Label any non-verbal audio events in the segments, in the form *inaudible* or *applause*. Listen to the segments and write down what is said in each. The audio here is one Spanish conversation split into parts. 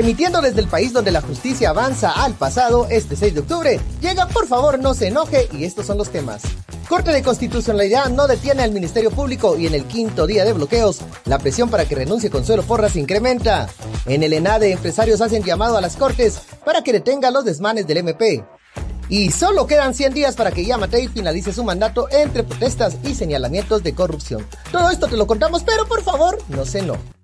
Emitiendo desde el país donde la justicia avanza al pasado, este 6 de octubre, llega por favor no se enoje y estos son los temas. Corte de Constitucionalidad no detiene al Ministerio Público y en el quinto día de bloqueos, la presión para que renuncie Consuelo Porras incrementa. En el ENADE, empresarios hacen llamado a las Cortes para que detenga los desmanes del MP. Y solo quedan 100 días para que Yamatei finalice su mandato entre protestas y señalamientos de corrupción. Todo esto te lo contamos, pero por favor, no se no.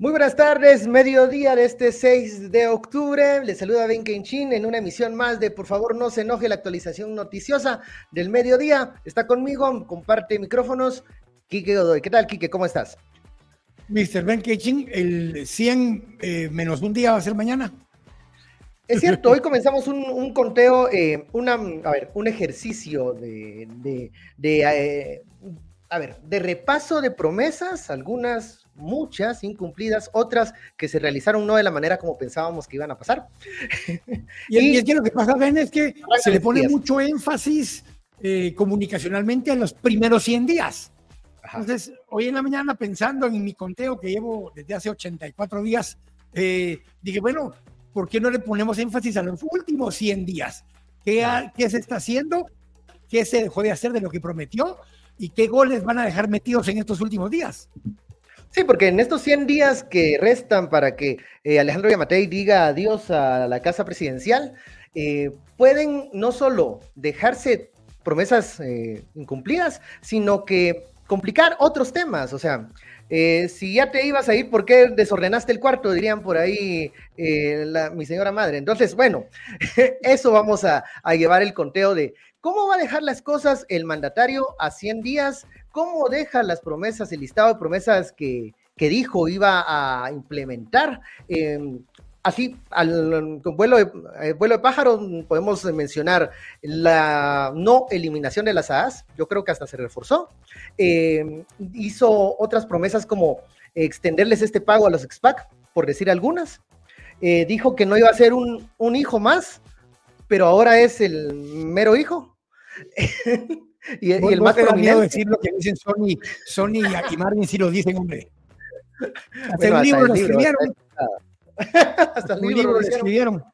Muy buenas tardes, mediodía de este 6 de octubre. Les saluda Ben Kenchin en una emisión más de Por favor no se enoje la actualización noticiosa del mediodía. Está conmigo, comparte micrófonos. Quique Godoy. ¿Qué tal, Quique? ¿Cómo estás? Mr. Ben Kenchin, el 100 eh, menos un día va a ser mañana. Es cierto, hoy comenzamos un, conteo, eh, una, a ver, un ejercicio de, de, eh, a ver, de repaso de promesas, algunas, muchas incumplidas, otras que se realizaron no de la manera como pensábamos que iban a pasar. Y, es que lo que pasa, Ben, es que se le pone mucho énfasis eh, comunicacionalmente en los primeros 100 días. Entonces, hoy en la mañana, pensando en mi conteo que llevo desde hace 84 días, dije, bueno, ¿por qué no le ponemos énfasis a los últimos 100 días? ¿Qué, ¿Qué, se está haciendo? ¿Qué se dejó de hacer de lo que prometió? ¿Y qué goles van a dejar metidos en estos últimos días? Sí, porque en estos 100 días que restan para que eh, Alejandro Yamatei diga adiós a la casa presidencial, eh, pueden no solo dejarse promesas eh, incumplidas, sino que complicar otros temas. O sea, si ya te ibas a ir, ¿por qué desordenaste el cuarto? Dirían por ahí mi señora madre. Entonces, bueno, *laughs* eso vamos a, llevar el conteo de cómo va a dejar las cosas el mandatario a 100 días, cómo deja las promesas, el listado de promesas que, que dijo iba a implementar. Em, Así, al vuelo de, eh, vuelo de pájaro podemos mencionar la no eliminación de las AAS, yo creo que hasta se reforzó. Eh, hizo otras promesas como extenderles este pago a los expac, por decir algunas. Eh, dijo que no iba a ser un, hijo más, pero ahora es el mero hijo. *laughs* *laughs* y, el más prominente. decir lo que dicen Sony, Sony y Marvin si lo dicen, hombre. Hasta el libro lo escribieron. Hasta el libro lo escribieron.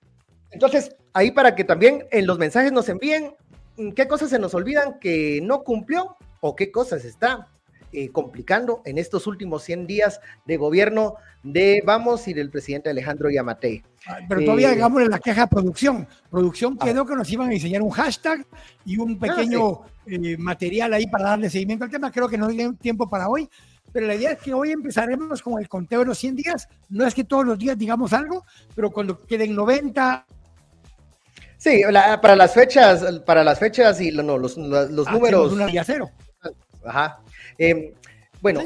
Entonces, ahí para que también en los mensajes nos envíen mm, qué cosas se nos olvidan que no cumplió o qué cosas está eh, complicando en estos últimos 100 días de gobierno de Vamos y del presidente Alejandro Yamatei. Pero todavía eh, en la queja producción. Producción ah. quedó que nos iban a diseñar un hashtag y un ah, pequeño eh, material ahí para darle seguimiento al tema. Creo que no hay tiempo para hoy, pero la idea es que hoy empezaremos con el conteo de los 100 días. No es que todos los días digamos algo, pero cuando queden 90... Sí, para las fechas, para las fechas y no, los, los, ah, números... Una día cero. Ajá. Em, bueno,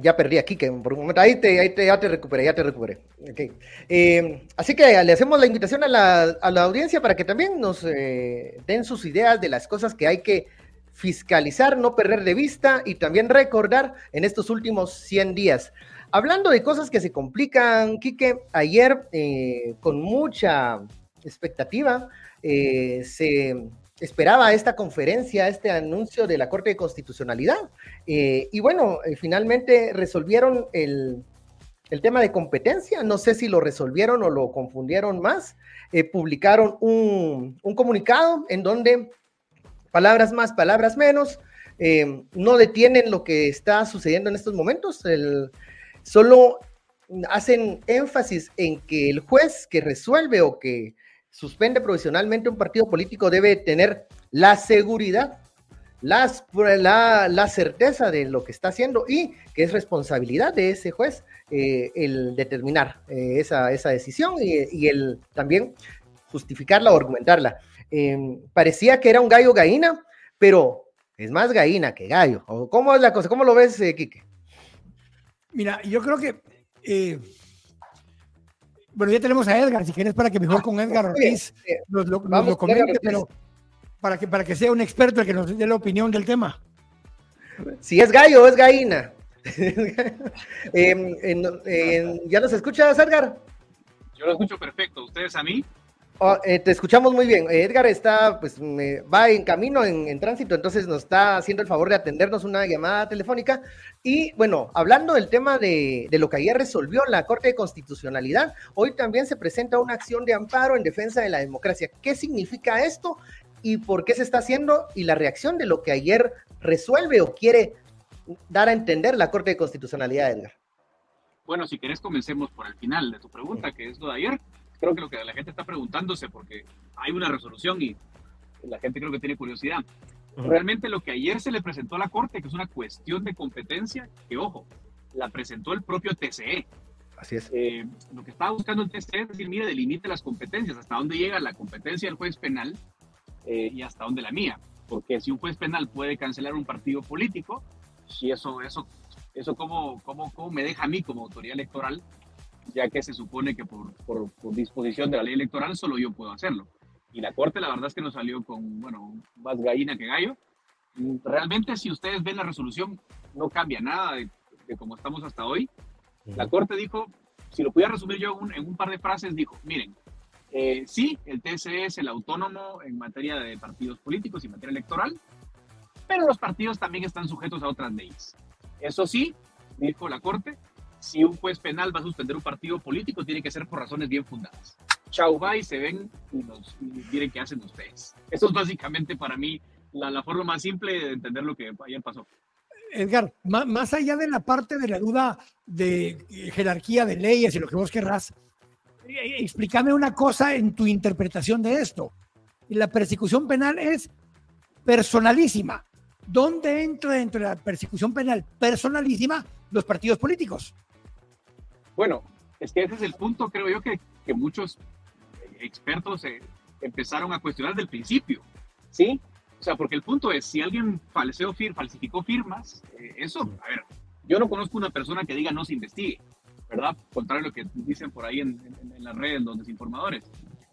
ya perdí aquí, que por un momento, ahí, te, ahí te, ya te recuperé, ya te recuperé. Em, así que le hacemos la invitación a la, a la audiencia para que también nos eh, den sus ideas de las cosas que hay que fiscalizar, no perder de vista y también recordar en estos últimos 100 días. Hablando de cosas que se complican, Quique, ayer eh, con mucha expectativa eh, se esperaba esta conferencia, este anuncio de la Corte de Constitucionalidad. Eh, y bueno, finalmente resolvieron el, tema de competencia. No sé si lo resolvieron o lo confundieron más. publicaron un, un comunicado en donde palabras más, palabras menos, eh, no detienen lo que está sucediendo en estos momentos, solo hacen énfasis en que el juez que resuelve o que suspende provisionalmente un partido político debe tener la seguridad, las, la, certeza de lo que está haciendo y que es responsabilidad de ese juez eh, el determinar eh, esa, esa, decisión y, y, el también justificarla o argumentarla. Em, parecía que era un gallo gallina, pero es más gallina que gallo. ¿Cómo es la cosa? ¿Cómo lo ves, eh, Quique? Mira, yo creo que. Bueno, ya tenemos a Edgar, si quieres, para que mejor ah, con Edgar Ortiz nos lo, comente, pero para que, para que sea un experto el que nos dé la opinión del tema. Si es gallo o es gallina. *laughs* Em, ¿Ya nos escuchas, Edgar? Yo lo escucho perfecto. ¿Ustedes a mí? Oh, eh, te escuchamos muy bien. Edgar está, pues, va en camino, en, tránsito, entonces nos está haciendo el favor de atendernos una llamada telefónica. Y bueno, hablando del tema de, de, lo que ayer resolvió la Corte de Constitucionalidad, hoy también se presenta una acción de amparo en defensa de la democracia. ¿Qué significa esto y por qué se está haciendo? Y la reacción de lo que ayer resuelve o quiere dar a entender la Corte de Constitucionalidad, Edgar. Bueno, si querés, comencemos por el final de tu pregunta, que es lo de ayer creo que lo que la gente está preguntándose, porque hay una resolución y la gente creo que tiene curiosidad. Realmente lo que ayer se le presentó a la Corte, que es una cuestión de competencia, que ojo, la presentó el propio TCE. Así es. Eh, lo que estaba buscando el TCE es decir, mire, delimite las competencias, hasta dónde llega la competencia del juez penal eh, y hasta dónde la mía. Porque si un juez penal puede cancelar un partido político, y eso, eso, eso cómo, cómo, cómo me deja a mí como autoridad electoral ya que se supone que por, por, disposición de la ley electoral solo yo puedo hacerlo. Y la Corte la verdad es que nos salió con, bueno, más gallina que gallo. Realmente si ustedes ven la resolución, no cambia nada de, de cómo estamos hasta hoy. La Corte dijo, si lo pudiera resumir yo en un par de frases, dijo, miren, eh, sí, el TSE es el autónomo en materia de partidos políticos y materia electoral, pero los partidos también están sujetos a otras leyes. Eso sí, dijo la Corte, si un juez penal va a suspender un partido político, tiene que ser por razones bien fundadas. Chau, bye, se ven y nos miren qué hacen ustedes. Eso es básicamente para mí la, la, forma más simple de entender lo que ayer pasó. Edgar, más, allá de la parte de la duda de jerarquía de leyes y lo que vos querrás, eh, explícame una cosa en tu interpretación de esto. La persecución penal es personalísima. ¿Dónde entra dentro de la persecución penal personalísima los partidos políticos? Bueno, es que ese es el punto, creo yo, que, que muchos expertos eh, empezaron a cuestionar del principio, ¿sí? O sea, porque el punto es, si alguien falseó, fir, falsificó firmas, eh, eso, a ver, yo no conozco una persona que diga no se investigue, ¿verdad? Contrario a lo que dicen por ahí en, en, las redes los desinformadores.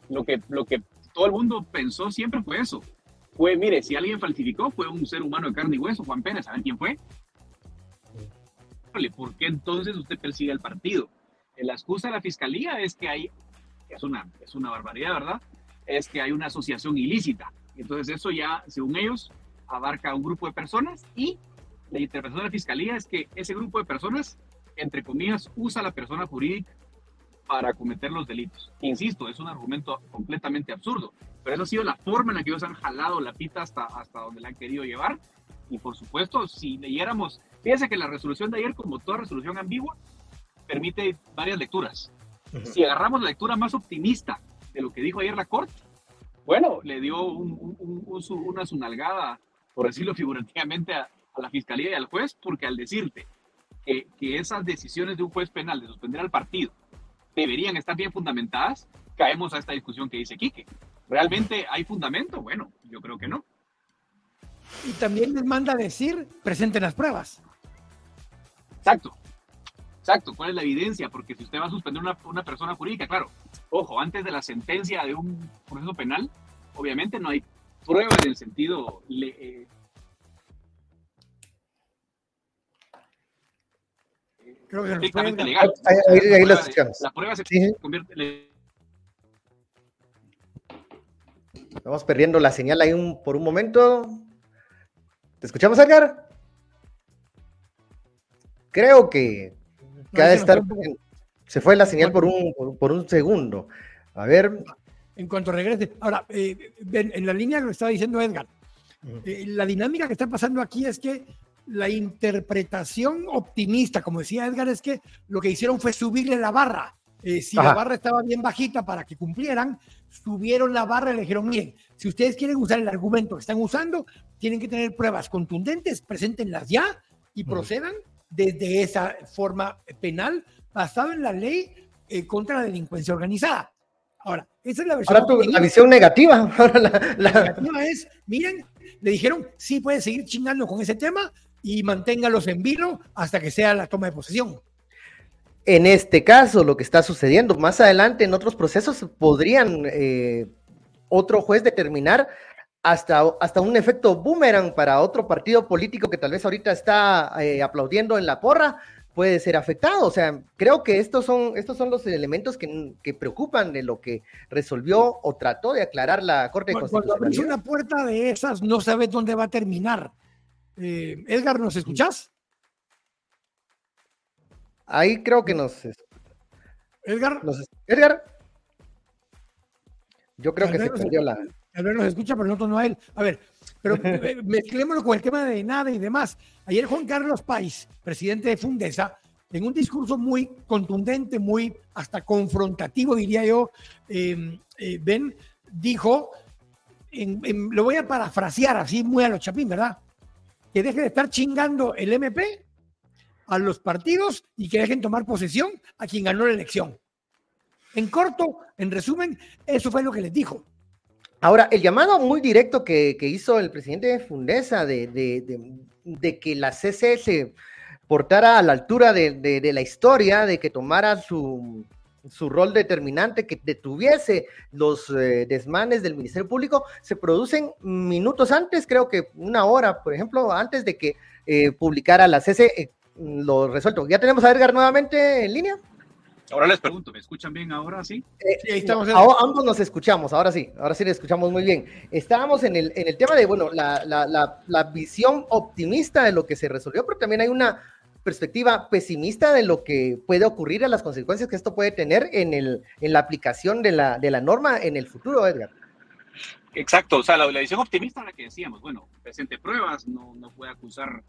Lo que, lo que todo el mundo pensó siempre fue eso. Fue, mire, si alguien falsificó, fue un ser humano de carne y hueso, Juan Pérez, ¿saben quién fue? ¿Por qué entonces usted persigue al partido? La excusa de la fiscalía es que hay, es una, es una barbaridad, ¿verdad? Es que hay una asociación ilícita. Entonces eso ya, según ellos, abarca a un grupo de personas y la interpretación de la fiscalía es que ese grupo de personas, entre comillas, usa a la persona jurídica para cometer los delitos. Insisto, es un argumento completamente absurdo, pero eso ha sido la forma en la que ellos han jalado la pita hasta, hasta donde la han querido llevar. Y por supuesto, si leyéramos Fíjense que la resolución de ayer, como toda resolución ambigua, permite varias lecturas. Si agarramos la lectura más optimista de lo que dijo ayer la Corte, bueno, le dio una sunalgada, por decirlo *laughs* figurativamente, a, la Fiscalía y al juez, porque al decirte que, que esas decisiones de un juez penal de suspender al partido deberían estar bien fundamentadas, caemos a esta discusión que dice Quique. ¿Realmente hay fundamento? Bueno, yo creo que no. Y también les manda a decir, presenten las pruebas. Exacto. Exacto. ¿Cuál es la evidencia? Porque si usted va a suspender una, una persona jurídica, claro, ojo, antes de la sentencia de un proceso penal, obviamente no hay pruebas en el sentido eh, Creo que estrictamente legal. Ahí, ahí, la, prueba, la prueba se sí. convierte en... Estamos perdiendo la señal ahí un, por un momento. ¿Te escuchamos, Edgar? Creo que, estar. Se fue la señal por un, por, un segundo. A ver. En cuanto regrese. Ahora, eh, en la línea que estaba diciendo Edgar, eh, la dinámica que está pasando aquí es que la interpretación optimista, como decía Edgar, es que lo que hicieron fue subirle la barra. Eh, si la barra estaba bien bajita para que cumplieran, subieron la barra y le dijeron, miren, si ustedes quieren usar el argumento que están usando, tienen que tener pruebas contundentes, preséntenlas ya y procedan desde esa forma penal basado en la ley eh, contra la delincuencia organizada. Ahora, esa es la versión. Ahora la visión negativa. *laughs* la, negativa es, miren, le dijeron, sí puede seguir chingando con ese tema y manténgalos en vilo hasta que sea la toma de posesión. En este caso, lo que está sucediendo, más adelante en otros procesos podrían eh, otro juez determinar hasta, hasta un efecto boomerang para otro partido político que tal vez ahorita está eh, aplaudiendo en la porra, puede ser afectado. O sea, creo que estos son, estos son los elementos que, que preocupan de lo que resolvió o trató de aclarar la Corte de Constitucionalidad. Cuando abrís una puerta de esas, no sabes dónde va a terminar. Eh, Edgar, ¿nos escuchás? Ahí creo que nos... Edgar. Edgar. Yo creo que se perdió la... Vez nos escucha, pero nosotros no a él. A ver, pero *laughs* mezclémoslo con el tema de nada y demás. Ayer Juan Carlos País, presidente de Fundesa, en un discurso muy contundente, muy hasta confrontativo, diría yo, eh, eh, Ben, dijo, lo voy a parafrasear así muy a los chapín, ¿verdad? Que deje de estar chingando el MP a los partidos y que dejen tomar posesión a quien ganó la elección. En corto, en resumen, eso fue lo que les dijo. Ahora, el llamado muy directo que, hizo el presidente de Fundesa de, que la CC se portara a la altura de, la historia, de que tomara su, rol determinante, que detuviese los eh, desmanes del Ministerio Público, se producen minutos antes, creo que una hora, por ejemplo, antes de que eh, publicara la CC eh, lo resuelto. ¿Ya tenemos a Edgar nuevamente en línea? Ahora les pregunto, ¿me escuchan bien ahora sí? Eh, sí estamos ahora, ambos nos escuchamos, ahora sí, ahora sí le escuchamos muy bien. Estábamos en el, en el tema de, bueno, la, la, la, visión optimista de lo que se resolvió, pero también hay una perspectiva pesimista de lo que puede ocurrir, a las consecuencias que esto puede tener en, el, en la aplicación de la, de la norma en el futuro, Edgar. Exacto, o sea, la, visión optimista la que decíamos, bueno, presente pruebas, no, no puede acusar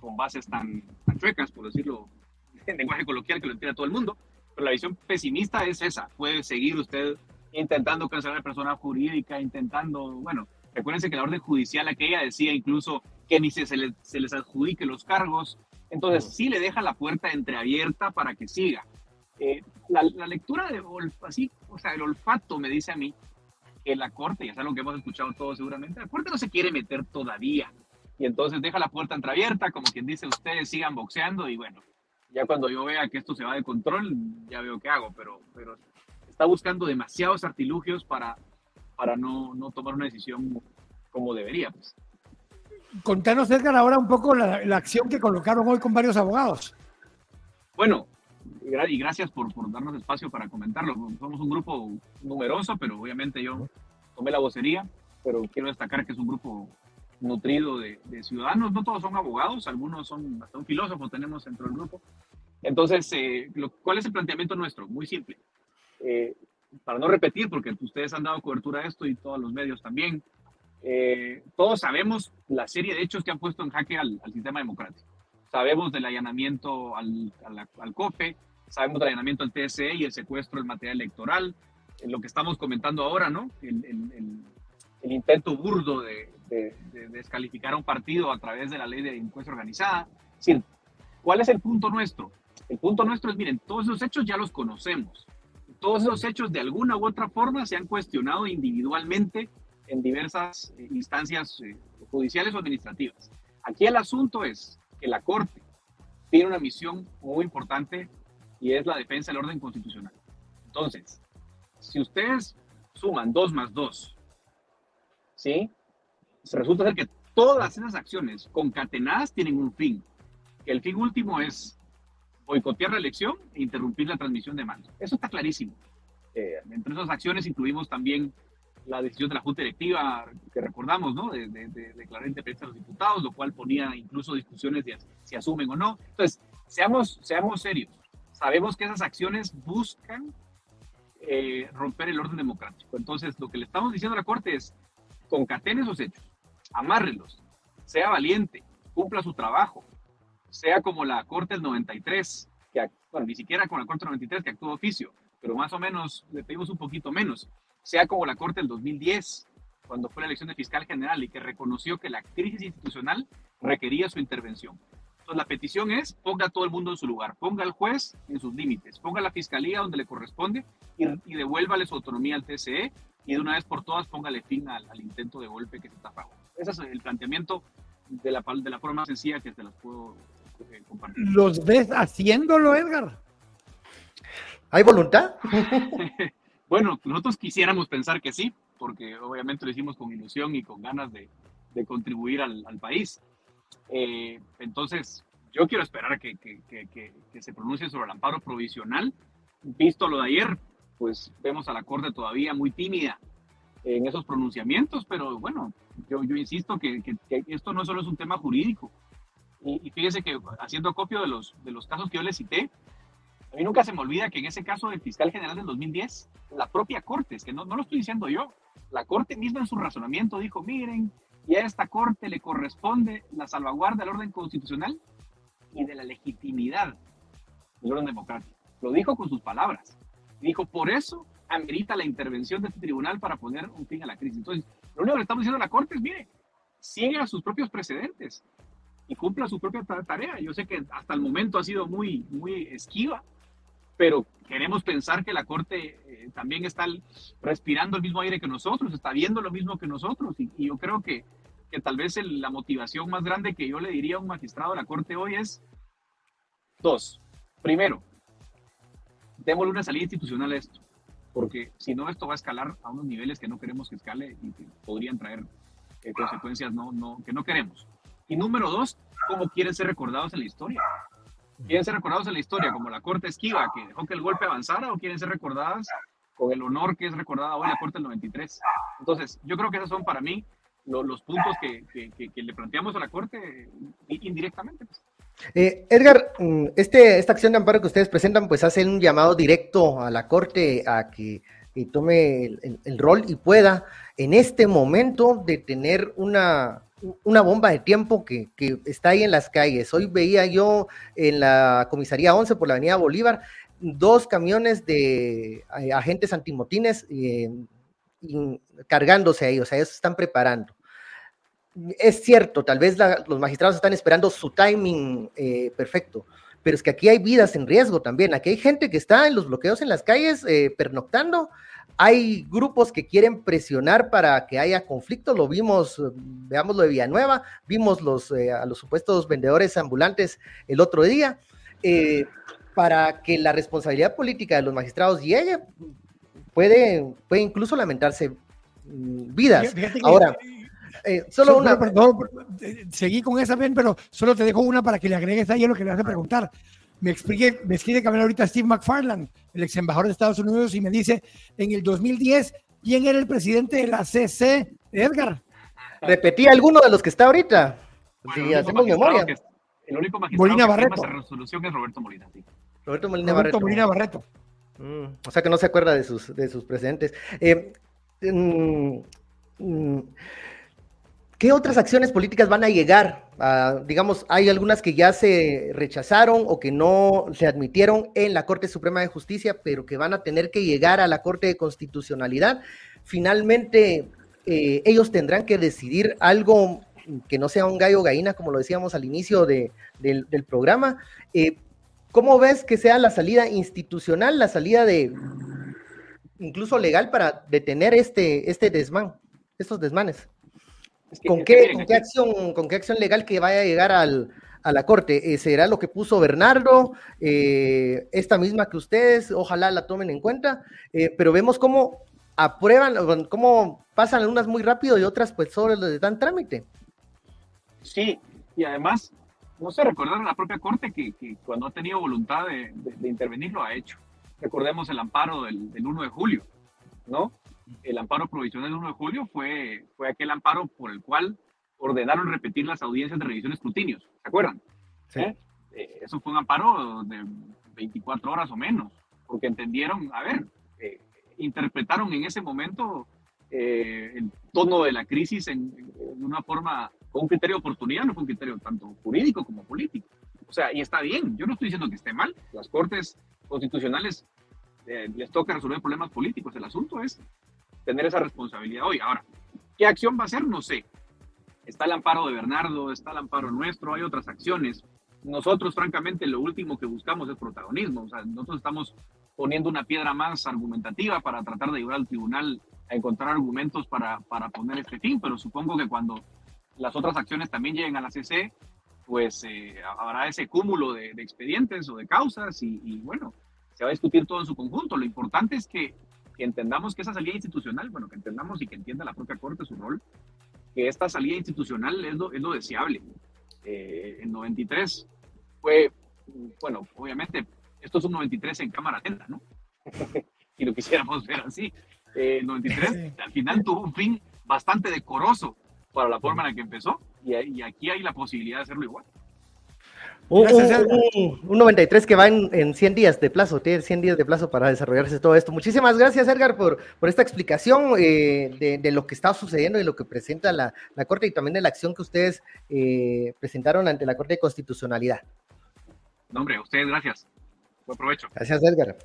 con bases tan, tan chuecas, por decirlo *laughs* en lenguaje coloquial que lo entienda todo el mundo, pero la visión pesimista es esa. Puede seguir usted intentando cancelar a la persona jurídica, intentando, bueno, recuérdense que la orden judicial aquella decía incluso que ni se, se, les, se les adjudique los cargos. Entonces, sí le deja la puerta entreabierta para que siga. Eh, la, la, lectura de así, o sea, el olfato me dice a mí que la Corte, ya es algo que hemos escuchado todos seguramente, la Corte no se quiere meter todavía. Y entonces deja la puerta entreabierta, como quien dice, ustedes sigan boxeando y bueno, ya cuando yo vea que esto se va de control, ya veo qué hago, pero, pero está buscando demasiados artilugios para, para no, no tomar una decisión como debería. Pues. Contanos, Edgar, ahora un poco la, la, acción que colocaron hoy con varios abogados. Bueno, y gracias por, por, darnos espacio para comentarlo. Somos un grupo numeroso, pero obviamente yo tomé la vocería, pero quiero destacar que es un grupo nutrido de, ciudadanos. No todos son abogados, algunos son hasta un filósofo tenemos dentro del grupo. Entonces, eh, ¿cuál es el planteamiento nuestro? Muy simple. Eh, para no repetir, porque ustedes han dado cobertura a esto y todos los medios también, eh, todos sabemos la serie de hechos que han puesto en jaque al, sistema democrático. Sabemos del allanamiento al, al, COFE, sabemos del allanamiento al TSE y el secuestro del material electoral, lo que estamos comentando ahora, ¿no? El, el intento burdo de, de, descalificar a un partido a través de la ley de impuesto organizada. ¿cuál es el punto nuestro? El punto nuestro es, miren, todos esos hechos ya los conocemos. Todos esos hechos de alguna u otra forma se han cuestionado individualmente en diversas eh, instancias eh, judiciales o administrativas. Aquí el asunto es que la Corte tiene una misión muy importante y es la defensa del orden constitucional. Entonces, si ustedes suman 2 más 2, ¿sí? Resulta ser que todas esas acciones concatenadas tienen un fin. El fin último es boicotear la elección e interrumpir la transmisión de mando. Eso está clarísimo. Eh, entre esas acciones incluimos también la decisión de la Junta Directiva, que recordamos, ¿no? De, declarar independencia a los diputados, lo cual ponía incluso discusiones de si asumen o no. Entonces, seamos, seamos serios. Sabemos que esas acciones buscan eh, romper el orden democrático. Entonces, lo que le estamos diciendo a la Corte es, concatene esos hechos, amárrelos, sea valiente, cumpla su trabajo, sea como la Corte del 93, que, bueno, ni siquiera con la Corte del 93 que actuó oficio, pero más o menos le pedimos un poquito menos, sea como la Corte del 2010, cuando fue la elección de fiscal general y que reconoció que la crisis institucional requería su intervención. Entonces la petición es, ponga a todo el mundo en su lugar, ponga al juez en sus límites, ponga a la fiscalía donde le corresponde y, devuélvale su autonomía al TCE y de una vez por todas póngale fin al, intento de golpe que se está pagando. Ese es el planteamiento de la, de la forma más sencilla que te las puedo eh, compartir. ¿Los ves haciéndolo, Edgar? ¿Hay voluntad? *laughs* bueno, nosotros quisiéramos pensar que sí, porque obviamente lo hicimos con ilusión y con ganas de, de contribuir al, al país. Eh, entonces, yo quiero esperar que, que, que, que, se pronuncie sobre el amparo provisional. Visto lo de ayer, pues vemos a la Corte todavía muy tímida en esos pronunciamientos, pero bueno, yo, insisto que, esto no solo es un tema jurídico. Y, y fíjese que haciendo copio de los, de los casos que yo le cité, a mí nunca se me olvida que en ese caso del fiscal general del 2010, la propia Corte, es que no, no lo estoy diciendo yo, la Corte misma en su razonamiento dijo, miren, y a esta Corte le corresponde la salvaguarda del orden constitucional y de la legitimidad del orden democrático. Lo dijo con sus palabras. Dijo, por eso amerita la intervención de este tribunal para poner un fin a la crisis. Entonces, lo único que le estamos diciendo a la Corte es, mire, siga sus propios precedentes y cumpla su propia tarea. Yo sé que hasta el momento ha sido muy, muy esquiva, pero queremos pensar que la Corte eh, también está respirando el mismo aire que nosotros, está viendo lo mismo que nosotros, y, yo creo que, que tal vez la motivación más grande que yo le diría a un magistrado de la Corte hoy es dos. Primero, démosle una salida institucional a esto, porque si no, esto va a escalar a unos niveles que no queremos que escale y que podrían traer eh, consecuencias no, no, que no queremos. Y número dos, cómo quieren ser recordados en la historia. ¿Quieren ser recordados en la historia como la Corte Esquiva, que dejó que el golpe avanzara, o quieren ser recordadas con el honor que es recordada hoy la Corte del 93? Entonces, yo creo que esos son para mí los puntos que, que, le planteamos a la Corte indirectamente. Pues. Eh, Edgar, mm, este, esta acción de amparo que ustedes presentan, pues hace un llamado directo a la Corte a que, tome el, rol y pueda en este momento detener una, una bomba de tiempo que, está ahí en las calles. Hoy veía yo en la comisaría 11 por la avenida Bolívar dos camiones de eh, agentes antimotines eh, cargándose ahí, o sea, ellos están preparando. Es cierto, tal vez los magistrados están esperando su timing eh, perfecto, pero es que aquí hay vidas en riesgo también. Aquí hay gente que está en los bloqueos en las calles pernoctando hay grupos que quieren presionar para que haya conflicto, lo vimos, veamos lo de Villanueva, vimos los, eh, a los supuestos vendedores ambulantes el otro día, eh, para que la responsabilidad política de los magistrados llegue, puede, puede incluso lamentarse mm, vidas. Ahora, eh, solo una. Perdón, seguí con esa, Ben, pero solo te dejo una para que le agregues ahí lo que le vas a preguntar me explique, me escribe que ahorita Steve McFarland, el ex embajador de Estados Unidos, y me dice, en el 2010, ¿quién era el presidente de la CC? Edgar. Repetí alguno de los que está ahorita. si hacemos memoria. el único magistrado Molina Barreto. que resolución es Roberto Molina. Roberto Molina Roberto Barreto. Molina Barreto. Mm, o sea que no se acuerda de sus, de sus precedentes. Eh, mm, mm, ¿Qué otras acciones políticas van a llegar? digamos, hay algunas que ya se rechazaron o que no se admitieron en la Corte Suprema de Justicia, pero que van a tener que llegar a la Corte de Constitucionalidad. Finalmente, eh, ellos tendrán que decidir algo que no sea un gallo gallina, como lo decíamos al inicio del, programa. Eh, ¿Cómo ves que sea la salida institucional, la salida de incluso legal para detener este, este desmán, estos desmanes? ¿Con, qué, acción, ¿Con qué acción legal que vaya a llegar a la Corte? Eh, ¿Será lo que puso Bernardo? Eh, esta misma que ustedes, ojalá la tomen en cuenta, eh, pero vemos cómo aprueban, cómo pasan unas muy rápido y otras pues solo les dan trámite. Sí, y además, no sé, recordar a la propia Corte que, cuando ha tenido voluntad de, intervenir lo ha hecho. Recordemos el amparo del, del 1 de julio, ¿no? El amparo provisional del 1 de julio fue, fue aquel amparo por el cual ordenaron repetir las audiencias de revisión de escrutinios. ¿Se acuerdan? Sí. ¿Eh? Eh, eso fue un amparo de 24 horas o menos, porque entendieron, a ver, eh, interpretaron en ese momento el tono de la crisis en, en, una forma, con un criterio de oportunidad, no fue un criterio tanto jurídico como político. O sea, y está bien, yo no estoy diciendo que esté mal, las cortes constitucionales les toca resolver problemas políticos, el asunto es tener esa responsabilidad hoy. Ahora, ¿qué acción va a hacer? No sé. Está el amparo de Bernardo, está el amparo nuestro, hay otras acciones. Nosotros, francamente, lo último que buscamos es protagonismo. O nosotros estamos poniendo una piedra más argumentativa para tratar de ayudar al tribunal a encontrar argumentos para, para poner este fin, pero supongo que cuando las otras acciones también lleguen a la CC, pues eh, habrá ese cúmulo de, expedientes o de causas y, bueno, se va a discutir todo en su conjunto. Lo importante es que que entendamos que esa salida institucional, bueno, que entendamos y que entienda la propia Corte su rol, que esta salida institucional es lo, es lo deseable. Eh, en 93 fue, bueno, obviamente, esto es un 93 en cámara lenta, ¿no? *laughs* y lo quisiéramos ver así. Eh, 93 al final tuvo un fin bastante decoroso para la forma en la que empezó y, y aquí hay la posibilidad de hacerlo igual. Un, 93 que va en, 100 días de plazo, tiene 100 días de plazo para desarrollarse todo esto. Muchísimas gracias, Edgar, por, por esta explicación eh, de, lo que está sucediendo y lo que presenta la, Corte y también de la acción que ustedes eh, presentaron ante la Corte de Constitucionalidad. No, hombre, a ustedes gracias. Buen provecho. Gracias, Edgar.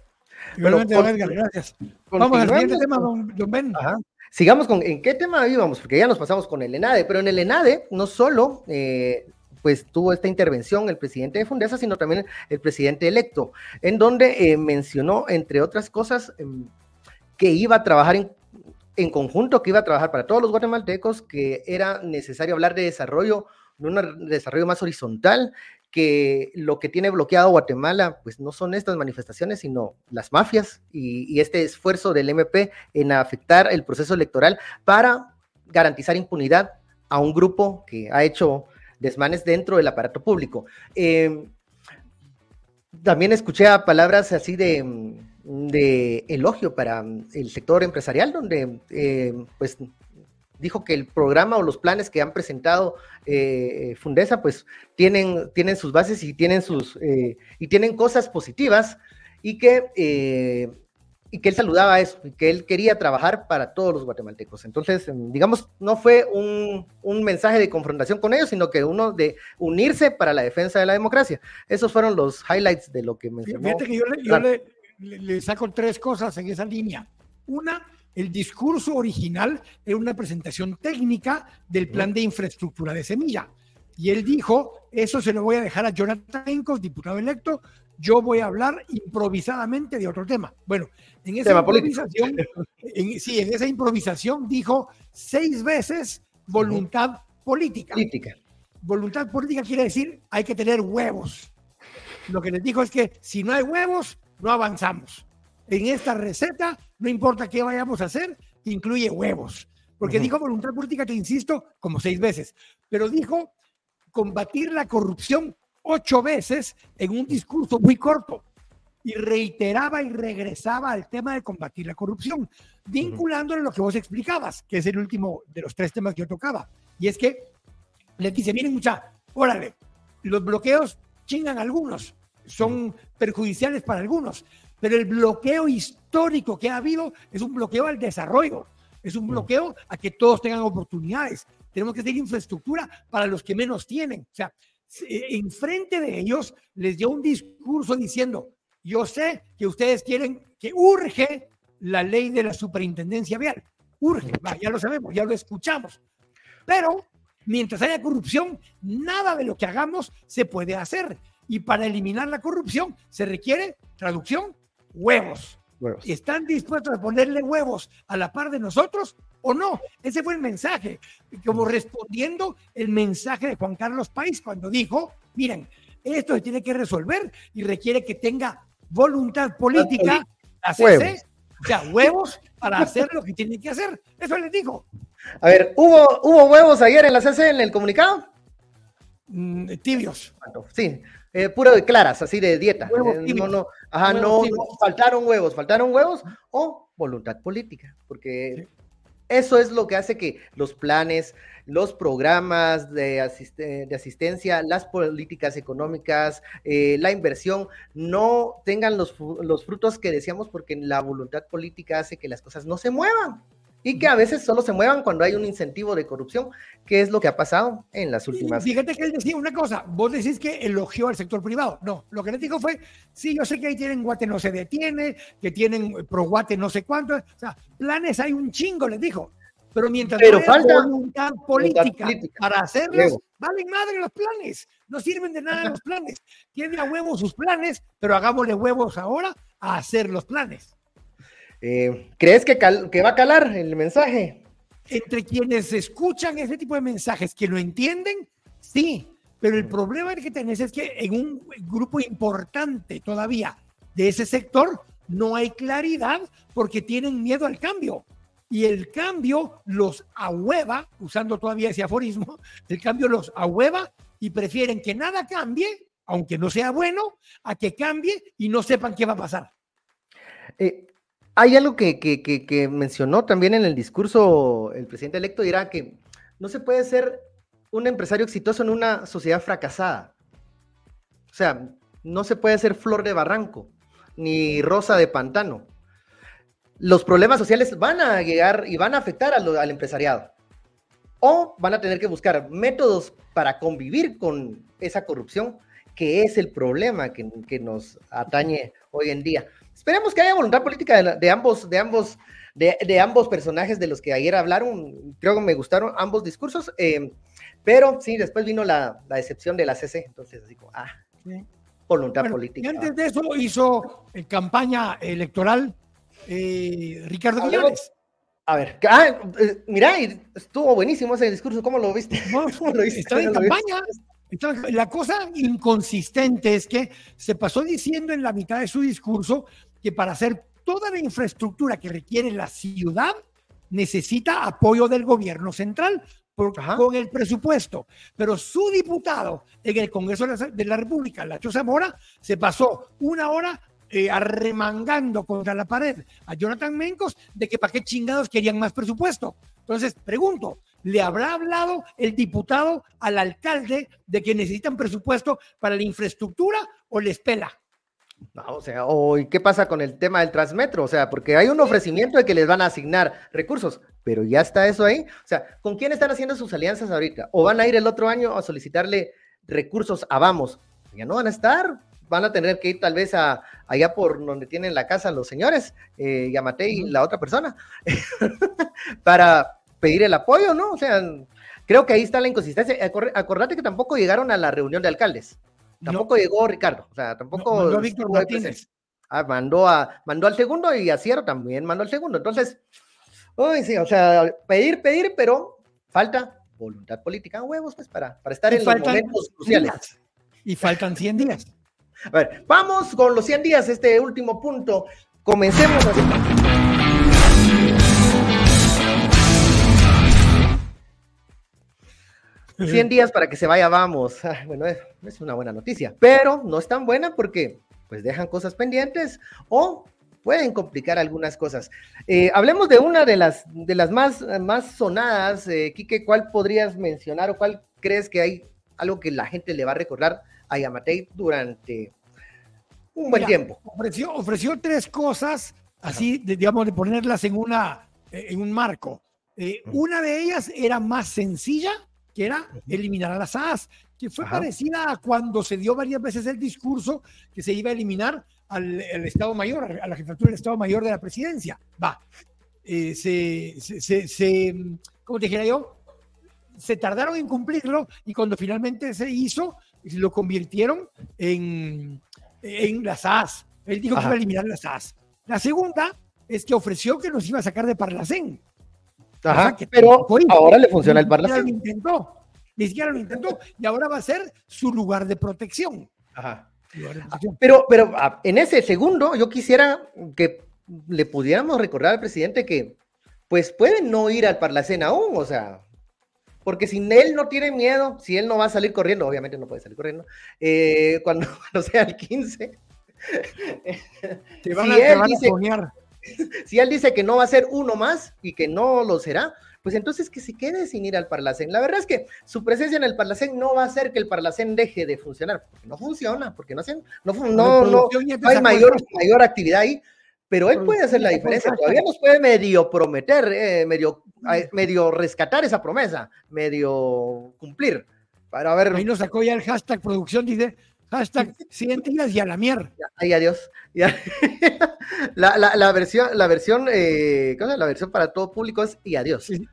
Igualmente, Edgar, gracias. Vamos al siguiente tema, don, Ben. Sigamos con, ¿en qué tema íbamos? Porque ya nos pasamos con el ENADE, pero en el ENADE no solo eh, pues tuvo esta intervención el presidente de Fundesa, sino también el presidente electo, en donde eh, mencionó, entre otras cosas, em, que iba a trabajar en, en, conjunto, que iba a trabajar para todos los guatemaltecos, que era necesario hablar de desarrollo, de un desarrollo más horizontal, que lo que tiene bloqueado Guatemala, pues no son estas manifestaciones, sino las mafias y, y este esfuerzo del MP en afectar el proceso electoral para garantizar impunidad a un grupo que ha hecho desmanes dentro del aparato público. Em, también escuché palabras así de, elogio para el sector empresarial, donde em, pues dijo que el programa o los planes que han presentado eh, Fundesa pues tienen, tienen sus bases y tienen sus eh, y tienen cosas positivas y que eh, y que él saludaba eso, y que él quería trabajar para todos los guatemaltecos. Entonces, digamos, no fue un, mensaje de confrontación con ellos, sino que uno de unirse para la defensa de la democracia. Esos fueron los highlights de lo que mencionó. Fíjate que yo, le, saco tres cosas en esa línea. Una, el discurso original era una presentación técnica del plan de infraestructura de semilla. Y él dijo, eso se lo voy a dejar a Jonathan Encos, diputado electo, yo voy a hablar improvisadamente de otro tema. Bueno, en esa improvisación, sí, en esa improvisación dijo seis veces voluntad política. política. Voluntad política quiere decir hay que tener huevos. Lo que les dijo es que si no hay huevos, no avanzamos. En esta receta, no importa qué vayamos a hacer, incluye huevos. Porque dijo voluntad política, te insisto, como seis veces. Pero dijo combatir la corrupción ocho veces en un discurso muy corto y reiteraba y regresaba al tema de combatir la corrupción, vinculándole lo que vos explicabas, que es el último de los tres temas que yo tocaba. Y es que le dice, miren mucha, órale, los bloqueos chingan algunos, son perjudiciales para algunos, pero el bloqueo histórico que ha habido es un bloqueo al desarrollo, es un bloqueo a que todos tengan oportunidades. Tenemos que tener infraestructura para los que menos tienen. O sea, enfrente de ellos les dio un discurso diciendo, yo sé que ustedes quieren que urge la ley de la superintendencia vial. Urge, ya lo sabemos, ya lo escuchamos. Pero mientras haya corrupción, nada de lo que hagamos se puede hacer. Y para eliminar la corrupción se requiere, traducción, huevos. huevos. ¿Están dispuestos a ponerle huevos a la par de nosotros? O no. Ese fue el mensaje, como respondiendo el mensaje de Juan Carlos País cuando dijo, miren, esto se tiene que resolver y requiere que tenga voluntad política, hacerse, o sea, huevos para hacer lo que tiene que hacer. Eso les dijo. A ver, ¿hubo, ¿hubo huevos ayer en la CC en el comunicado? Mm, tibios. Sí, eh, puro de claras, así de dieta. Eh, no, no, ajá, no, faltaron huevos, faltaron huevos o voluntad política, porque eso es lo que hace que los planes, los programas de, asistencia, las políticas económicas, eh, la inversión, no tengan los, los frutos que deseamos porque la voluntad política hace que las cosas no se muevan y que a veces solo se muevan cuando hay un incentivo de corrupción, que es lo que ha pasado en las últimas. Fíjate que él decía una cosa, vos decís que elogió al sector privado. No, lo que le dijo fue, sí, yo sé que ahí tienen Guate no se detiene, que tienen pro Guate no sé cuánto, o sea, planes hay un chingo, les dijo. Pero mientras Pero falta voluntad política, para hacerlos, valen madre los planes, no sirven de nada los planes. Tiene a huevos sus planes, pero hagámosle huevos ahora a hacer los planes. Eh, ¿Crees que, que va a calar el mensaje? Entre quienes escuchan ese tipo de mensajes, que lo entienden, sí, pero el problema que tenés es que en un grupo importante todavía de ese sector no hay claridad porque tienen miedo al cambio. Y el cambio los ahueva, usando todavía ese aforismo, *laughs* el cambio los ahueva y prefieren que nada cambie aunque no sea bueno, a que cambie y no sepan qué va a pasar. Eh, hay algo que, mencionó también en el discurso el presidente electo, dirá que no se puede ser un empresario exitoso en una sociedad fracasada. O sea, no se puede ser flor de barranco, ni rosa de pantano. Los problemas sociales van a llegar y van a afectar al empresariado. O van a tener que buscar métodos para convivir con esa corrupción, que es el problema que nos atañe hoy en día. Esperemos que haya voluntad política de, ambos, de ambos, de, ambos personajes de los que ayer hablaron. Creo que me gustaron ambos discursos. Eh, pero sí, después vino la, decepción de la CC. Entonces, así como, ah, voluntad política. Y antes de eso hizo en campaña electoral eh, Ricardo Quiñones. A ver, ah, eh, mira, estuvo buenísimo ese discurso, ¿cómo lo viste? *laughs* ¿Cómo lo viste? Estaba en campaña. la cosa inconsistente es que se pasó diciendo en la mitad de su discurso que para hacer toda la infraestructura que requiere la ciudad necesita apoyo del gobierno central con el presupuesto. Pero su diputado en el Congreso de la, República, Lacho Zamora, se pasó una hora eh, arremangando contra la pared a Jonathan Mencos de que para qué chingados querían más presupuesto. Entonces, pregunto, ¿le habrá hablado el diputado al alcalde de que necesitan presupuesto para la infraestructura o les pela? No, o sea, o ¿qué pasa con el tema del Transmetro? O sea, porque hay un ofrecimiento de que les van a asignar recursos, pero ya está eso ahí. O sea, ¿con quién están haciendo sus alianzas ahorita? ¿O van a ir el otro año a solicitarle recursos a Vamos? Ya no van a estar, van a tener que ir tal vez a allá por donde tienen la casa los señores, eh, Yamate y la otra persona, *laughs* para pedir el apoyo, ¿no? O sea, creo que ahí está la inconsistencia. Acordate que tampoco llegaron a la reunión de alcaldes. Tampoco llegó Ricardo, o sea, tampoco. mandó a Víctor Martínez. Ah, mandó, a, mandó al segundo y a Cierro también mandó al segundo. Entonces, uy, sí, o sea, pedir, pedir, pero falta voluntad política, huevos, pues, para, para estar en los momentos cruciales. Y faltan 100 días. A ver, vamos con los 100 días, este último punto. Comencemos a 100 *laughs* días para que se vaya, vamos. Ah, bueno, es una buena noticia, pero no es tan buena porque pues dejan cosas pendientes o pueden complicar algunas cosas. Eh, hablemos de una de las, de las más, más sonadas, eh, Quique, ¿cuál podrías mencionar o cuál crees que hay algo que la gente le va a recordar a Yamatei durante un buen tiempo? Ofreció, ofreció tres cosas, así, digamos, de ponerlas en, una, en un marco. Eh, una de ellas era más sencilla, que era eliminar a las AS, que fue parecida a cuando se dio varias veces el discurso que se iba a eliminar al, Estado Mayor, a la jefatura del Estado Mayor de la presidencia. Va, eh, se, se, se, ¿cómo te dijera yo? Se tardaron en cumplirlo y cuando finalmente se hizo, lo convirtieron en, en las AS. Él dijo que iba a eliminar las AS. La segunda es que ofreció que nos iba a sacar de Parlacén. Ajá, pero ahora le funciona el Parlacén. Lo intentó, ni siquiera lo intentó, y ahora va a ser su lugar de protección. Ajá. Pero, pero ah, en ese segundo, yo quisiera que le pudiéramos recordar al presidente que, pues, puede no ir al Parlacén aún, o sea, porque si él no tiene miedo, si él no va a salir corriendo, obviamente no puede salir corriendo, eh, cuando, *laughs* sea el 15. Te van, a, él dice, *laughs* si él dice que no va a ser uno más y que no lo será, pues entonces que se quede sin ir al Parlacén. La verdad es que su presencia en el Parlacén no va a hacer que el Parlacén deje de funcionar, porque no funciona, porque no, no, no, no, hay mayor, mayor actividad ahí, pero él puede hacer la diferencia, todavía nos puede medio prometer, eh, medio, medio rescatar esa promesa, medio cumplir. Para ver. Ahí nos sacó ya el hashtag producción, dice, Hashtag 100 días y a la mierda. Ay, adiós. *laughs* la, la, la, versión, la versión, eh, ¿cómo es? La versión para todo público es y adiós. Sí.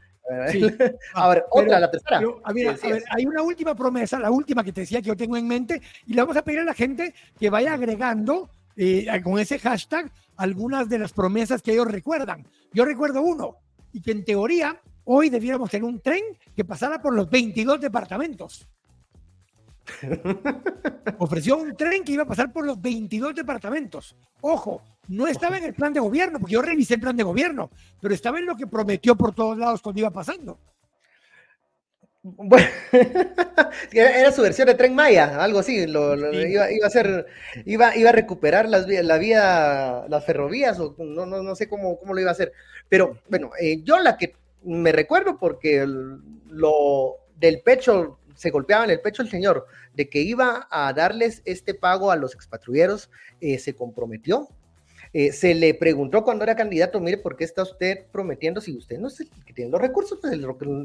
A ver, *laughs* otra, la tercera. a ver, hay una última promesa, la última que te decía que yo tengo en mente, y le vamos a pedir a la gente que vaya agregando eh, con ese hashtag algunas de las promesas que ellos recuerdan. Yo recuerdo uno, y que en teoría hoy debiéramos tener un tren que pasara por los 22 departamentos. *laughs* Ofreció un tren que iba a pasar por los 22 departamentos. Ojo, no estaba en el plan de gobierno, porque yo revisé el plan de gobierno, pero estaba en lo que prometió por todos lados cuando iba pasando. Bueno, *laughs* era su versión de Tren Maya, algo así, lo, iba, a hacer, iba, iba a recuperar las, la vía, las ferrovías, o no, no, no sé cómo, cómo lo iba a hacer. Pero bueno, eh, yo la que me recuerdo porque lo del pecho, se golpeaba en el pecho el señor, de que iba a darles este pago a los expatrulleros, eh, se comprometió, eh, se le preguntó cuando era candidato, mire, ¿por qué está usted prometiendo si usted no es el que tiene los recursos? Pues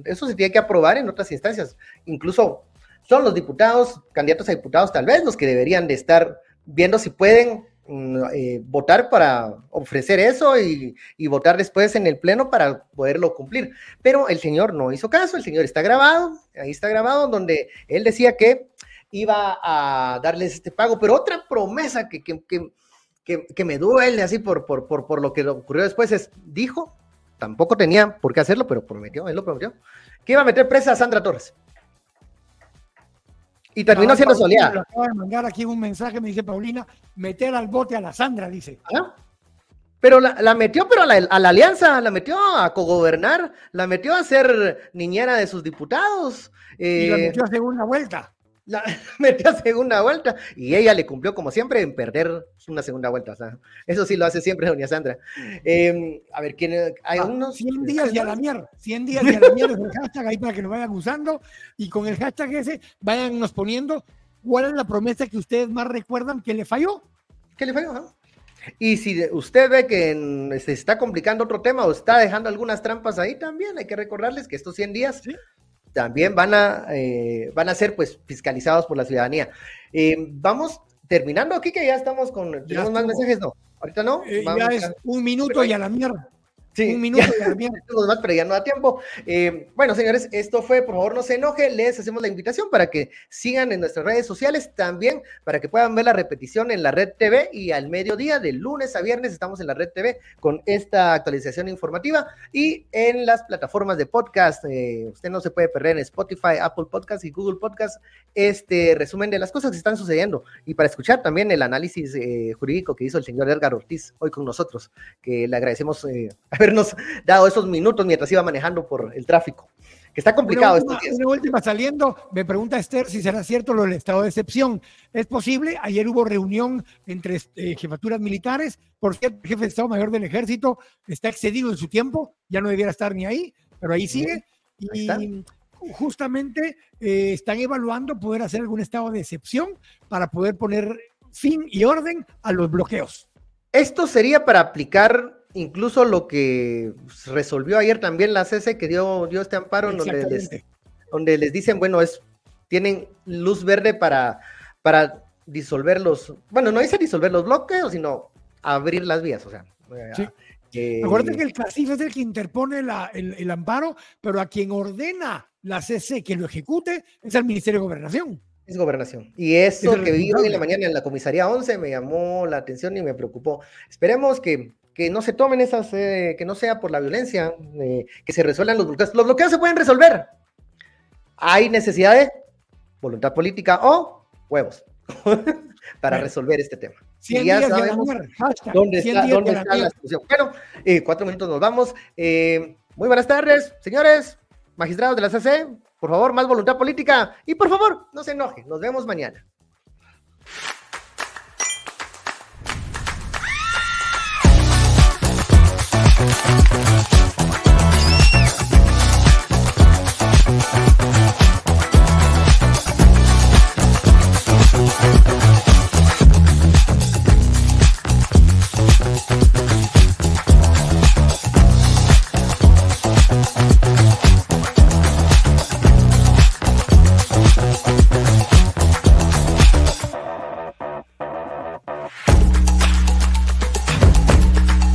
eso se tiene que aprobar en otras instancias. Incluso son los diputados, candidatos a diputados tal vez, los que deberían de estar viendo si pueden eh, votar para ofrecer eso y, y, votar después en el pleno para poderlo cumplir. Pero el señor no hizo caso, el señor está grabado, ahí está grabado, donde él decía que iba a darles este pago, pero otra promesa que, que, que que, me duele así por, por, por, por, lo que ocurrió después es, dijo, tampoco tenía por qué hacerlo, pero prometió, él lo prometió, que iba a meter presa a Sandra Torres. Y terminó siendo soleada. Acaba de mandar aquí un mensaje, me dice Paulina, meter al bote a la Sandra, dice. ¿Ah? Pero la, metió, pero a la, a la, alianza, la metió a cogobernar, la metió a ser niñera de sus diputados. y la eh, metió a segunda vuelta la *laughs* metió a segunda vuelta y ella le cumplió como siempre en perder una segunda vuelta. eso sí lo hace siempre doña Sandra. Em, a ver, ¿quién, hay ah, unos... 100 días y a la mierda, 100 días y a la mierda es el *laughs* hashtag ahí para que lo vayan usando y con el hashtag ese vayan nos poniendo cuál es la promesa que ustedes más recuerdan que le falló. Que le falló, Y si usted ve que se está complicando otro tema o está dejando algunas trampas ahí, también hay que recordarles que estos 100 días también van a, eh, van a ser pues fiscalizados por la ciudadanía. Eh, vamos terminando aquí que ya estamos con, tenemos más mensajes, no, ahorita no. Eh, ya es un minuto y a la mierda. Sí, un *laughs* minuto también. más, pero ya no da tiempo. Eh, bueno, señores, esto fue, por favor, no se enoje. Les hacemos la invitación para que sigan en nuestras redes sociales también, para que puedan ver la repetición en la Red TV y al mediodía, de lunes a viernes, estamos en la Red TV con esta actualización informativa y en las plataformas de podcast. Eh, usted no se puede perder en Spotify, Apple Podcast y Google Podcast este resumen de las cosas que están sucediendo y para escuchar también el análisis eh, jurídico que hizo el señor Edgar Ortiz hoy con nosotros, que le agradecemos habernos dado esos minutos mientras iba manejando por el tráfico. Que está complicado una última, Una última saliendo, me pregunta Esther si será cierto lo del estado de excepción. ¿Es posible? Ayer hubo reunión entre eh, jefaturas militares. Por cierto, el jefe de Estado Mayor del Ejército está excedido en su tiempo, ya no debiera estar ni ahí, pero ahí sigue. y justamente eh, están evaluando poder hacer algún estado de excepción para poder poner fin y orden a los bloqueos. Esto sería para aplicar incluso lo que resolvió ayer también la CC, que dio, dio este amparo, donde les, donde les dicen, bueno, es, tienen luz verde para, para disolver los, bueno, no dice disolver los bloqueos, sino abrir las vías, o sea. Sí. Eh, Acuérdate que el CACIF es el que interpone el, el, amparo, pero a quien ordena la CC que lo ejecute es el Ministerio de Gobernación. Es gobernación. Y eso que vi hoy en la mañana en la comisaría 11 me llamó la atención y me preocupó. Esperemos que que no se tomen esas, eh, que no sea por la violencia, eh, que se resuelvan los bloqueos. Los bloqueos se pueden resolver. Hay necesidad de voluntad política o huevos *laughs* para resolver este tema. Y ya sabemos dónde está, dónde está la solución. Bueno, eh, cuatro minutos nos vamos. muy buenas tardes, señores, magistrados de la CC. Por favor, más voluntad política y por favor, no se enojen. Nos vemos mañana.